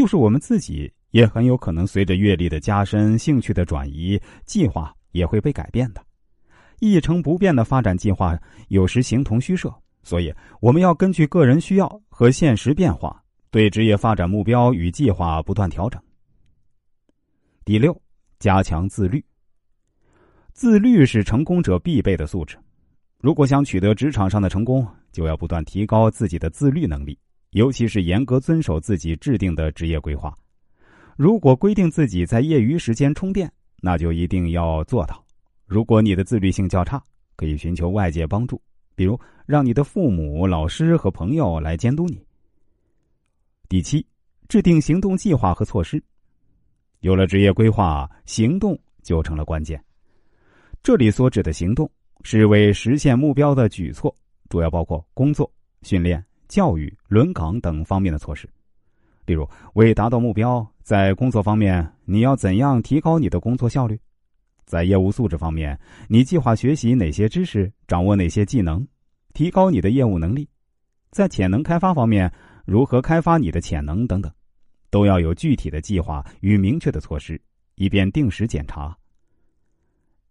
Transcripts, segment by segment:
就是我们自己也很有可能随着阅历的加深、兴趣的转移，计划也会被改变的。一成不变的发展计划有时形同虚设，所以我们要根据个人需要和现实变化，对职业发展目标与计划不断调整。第六，加强自律。自律是成功者必备的素质。如果想取得职场上的成功，就要不断提高自己的自律能力，尤其是严格遵守自己制定的职业规划。如果规定自己在业余时间充电，那就一定要做到。如果你的自律性较差，可以寻求外界帮助，比如让你的父母、老师和朋友来监督你。第七，制定行动计划和措施。有了职业规划，行动就成了关键。这里所指的行动，是为实现目标的举措，主要包括工作、训练、教育、轮岗等方面的措施。例如，为达到目标，在工作方面，你要怎样提高你的工作效率？在业务素质方面，你计划学习哪些知识，掌握哪些技能，提高你的业务能力？在潜能开发方面，如何开发你的潜能等等。都要有具体的计划与明确的措施，以便定时检查。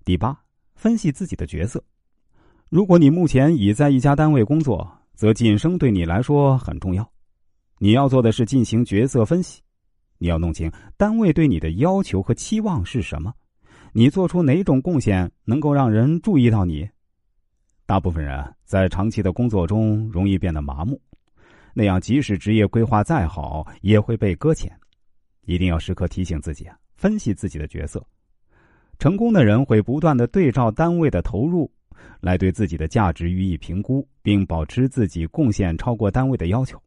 第八，分析自己的角色。如果你目前已在一家单位工作，则晋升对你来说很重要。你要做的是进行角色分析，你要弄清单位对你的要求和期望是什么，你做出哪种贡献能够让人注意到你。大部分人在长期的工作中容易变得麻木。那样，即使职业规划再好，也会被搁浅。一定要时刻提醒自己啊，分析自己的角色。成功的人会不断的对照单位的投入，来对自己的价值予以评估，并保持自己贡献超过单位的要求。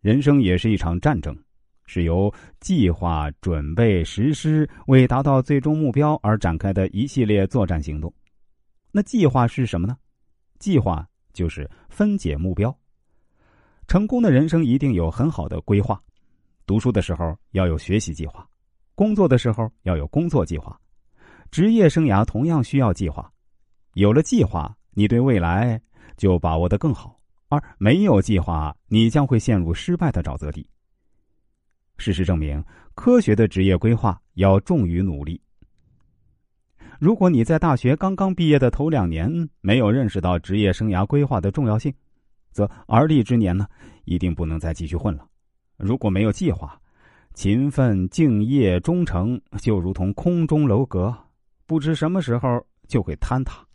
人生也是一场战争，是由计划、准备、实施为达到最终目标而展开的一系列作战行动。那计划是什么呢？计划就是分解目标。成功的人生一定有很好的规划，读书的时候要有学习计划，工作的时候要有工作计划，职业生涯同样需要计划。有了计划，你对未来就把握的更好；而没有计划，你将会陷入失败的沼泽地。事实证明，科学的职业规划要重于努力。如果你在大学刚刚毕业的头两年没有认识到职业生涯规划的重要性，则而立之年呢，一定不能再继续混了。如果没有计划，勤奋、敬业、忠诚，就如同空中楼阁，不知什么时候就会坍塌。